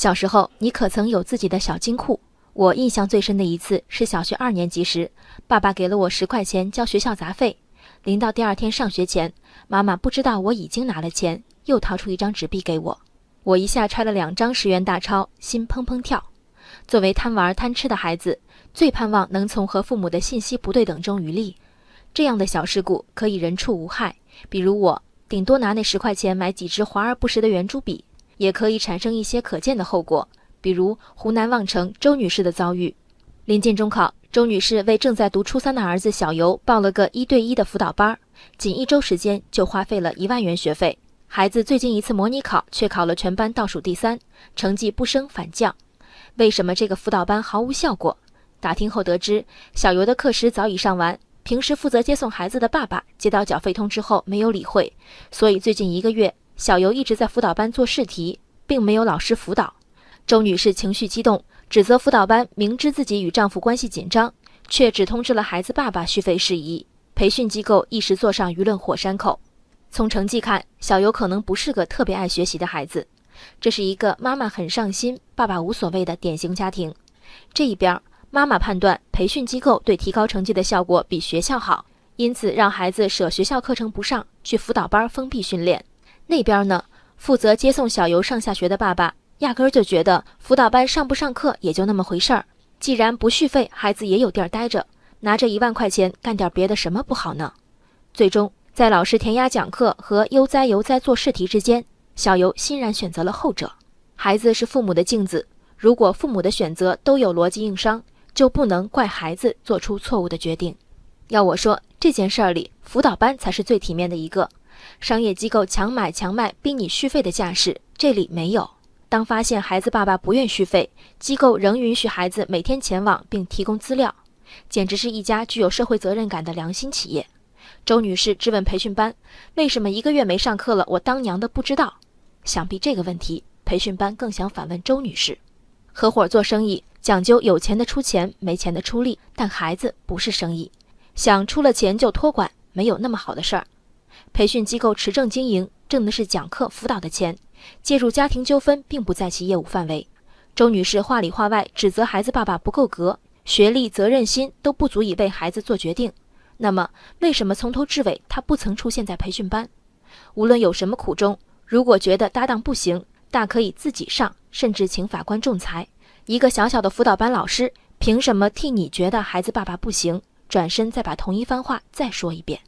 小时候，你可曾有自己的小金库？我印象最深的一次是小学二年级时，爸爸给了我十块钱交学校杂费。临到第二天上学前，妈妈不知道我已经拿了钱，又掏出一张纸币给我。我一下揣了两张十元大钞，心砰砰跳。作为贪玩贪吃的孩子，最盼望能从和父母的信息不对等中渔利。这样的小事故可以人畜无害，比如我顶多拿那十块钱买几支华而不实的圆珠笔，也可以产生一些可见的后果。比如湖南望城周女士的遭遇，临近中考，周女士为正在读初三的儿子小游报了个一对一的辅导班，仅一周时间就花费了一万元学费。孩子最近一次模拟考却考了全班倒数第三，成绩不升反降。为什么这个辅导班毫无效果？打听后得知，小游的课时早已上完，平时负责接送孩子的爸爸接到缴费通知后没有理会，所以最近一个月，小游一直在辅导班做试题，并没有老师辅导。周女士情绪激动，指责辅导班明知自己与丈夫关系紧张，却只通知了孩子爸爸续费事宜。培训机构一时坐上舆论火山口。从成绩看，小游可能不是个特别爱学习的孩子。这是一个妈妈很上心、爸爸无所谓的典型家庭。这一边，妈妈判断培训机构对提高成绩的效果比学校好，因此让孩子舍学校课程不上，去辅导班封闭训练。那边呢，负责接送小游上下学的爸爸。压根儿就觉得辅导班上不上课也就那么回事儿，既然不续费，孩子也有地儿待着，拿着一万块钱干点别的什么不好呢？最终，在老师填鸭讲课和悠哉悠哉做试题之间，小游欣然选择了后者。孩子是父母的镜子，如果父母的选择都有逻辑硬伤，就不能怪孩子做出错误的决定。要我说，这件事儿里，辅导班才是最体面的一个。商业机构强买强卖、逼你续费的架势，这里没有。当发现孩子爸爸不愿续费，机构仍允许孩子每天前往并提供资料，简直是一家具有社会责任感的良心企业。周女士质问培训班：“为什么一个月没上课了，我当娘的不知道？”想必这个问题，培训班更想反问周女士。合伙做生意讲究有钱的出钱，没钱的出力，但孩子不是生意，想出了钱就托管，没有那么好的事儿。培训机构持证经营，挣的是讲课辅导的钱。介入家庭纠纷并不在其业务范围。周女士话里话外指责孩子爸爸不够格，学历、责任心都不足以为孩子做决定。那么，为什么从头至尾她不曾出现在培训班？无论有什么苦衷，如果觉得搭档不行，大可以自己上，甚至请法官仲裁。一个小小的辅导班老师，凭什么替你觉得孩子爸爸不行？转身再把同一番话再说一遍。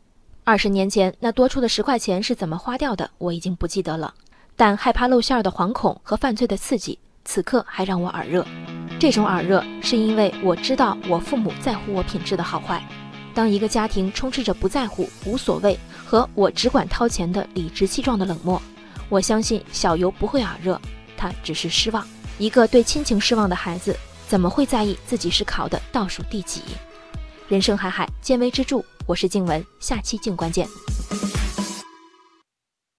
二十年前那多出的十块钱是怎么花掉的？我已经不记得了。但害怕露馅儿的惶恐和犯罪的刺激，此刻还让我耳热。这种耳热是因为我知道我父母在乎我品质的好坏。当一个家庭充斥着不在乎、无所谓和我只管掏钱的理直气壮的冷漠，我相信小游不会耳热，他只是失望。一个对亲情失望的孩子，怎么会在意自己是考的倒数第几？人生海海，见微知著。我是静文，下期静观见。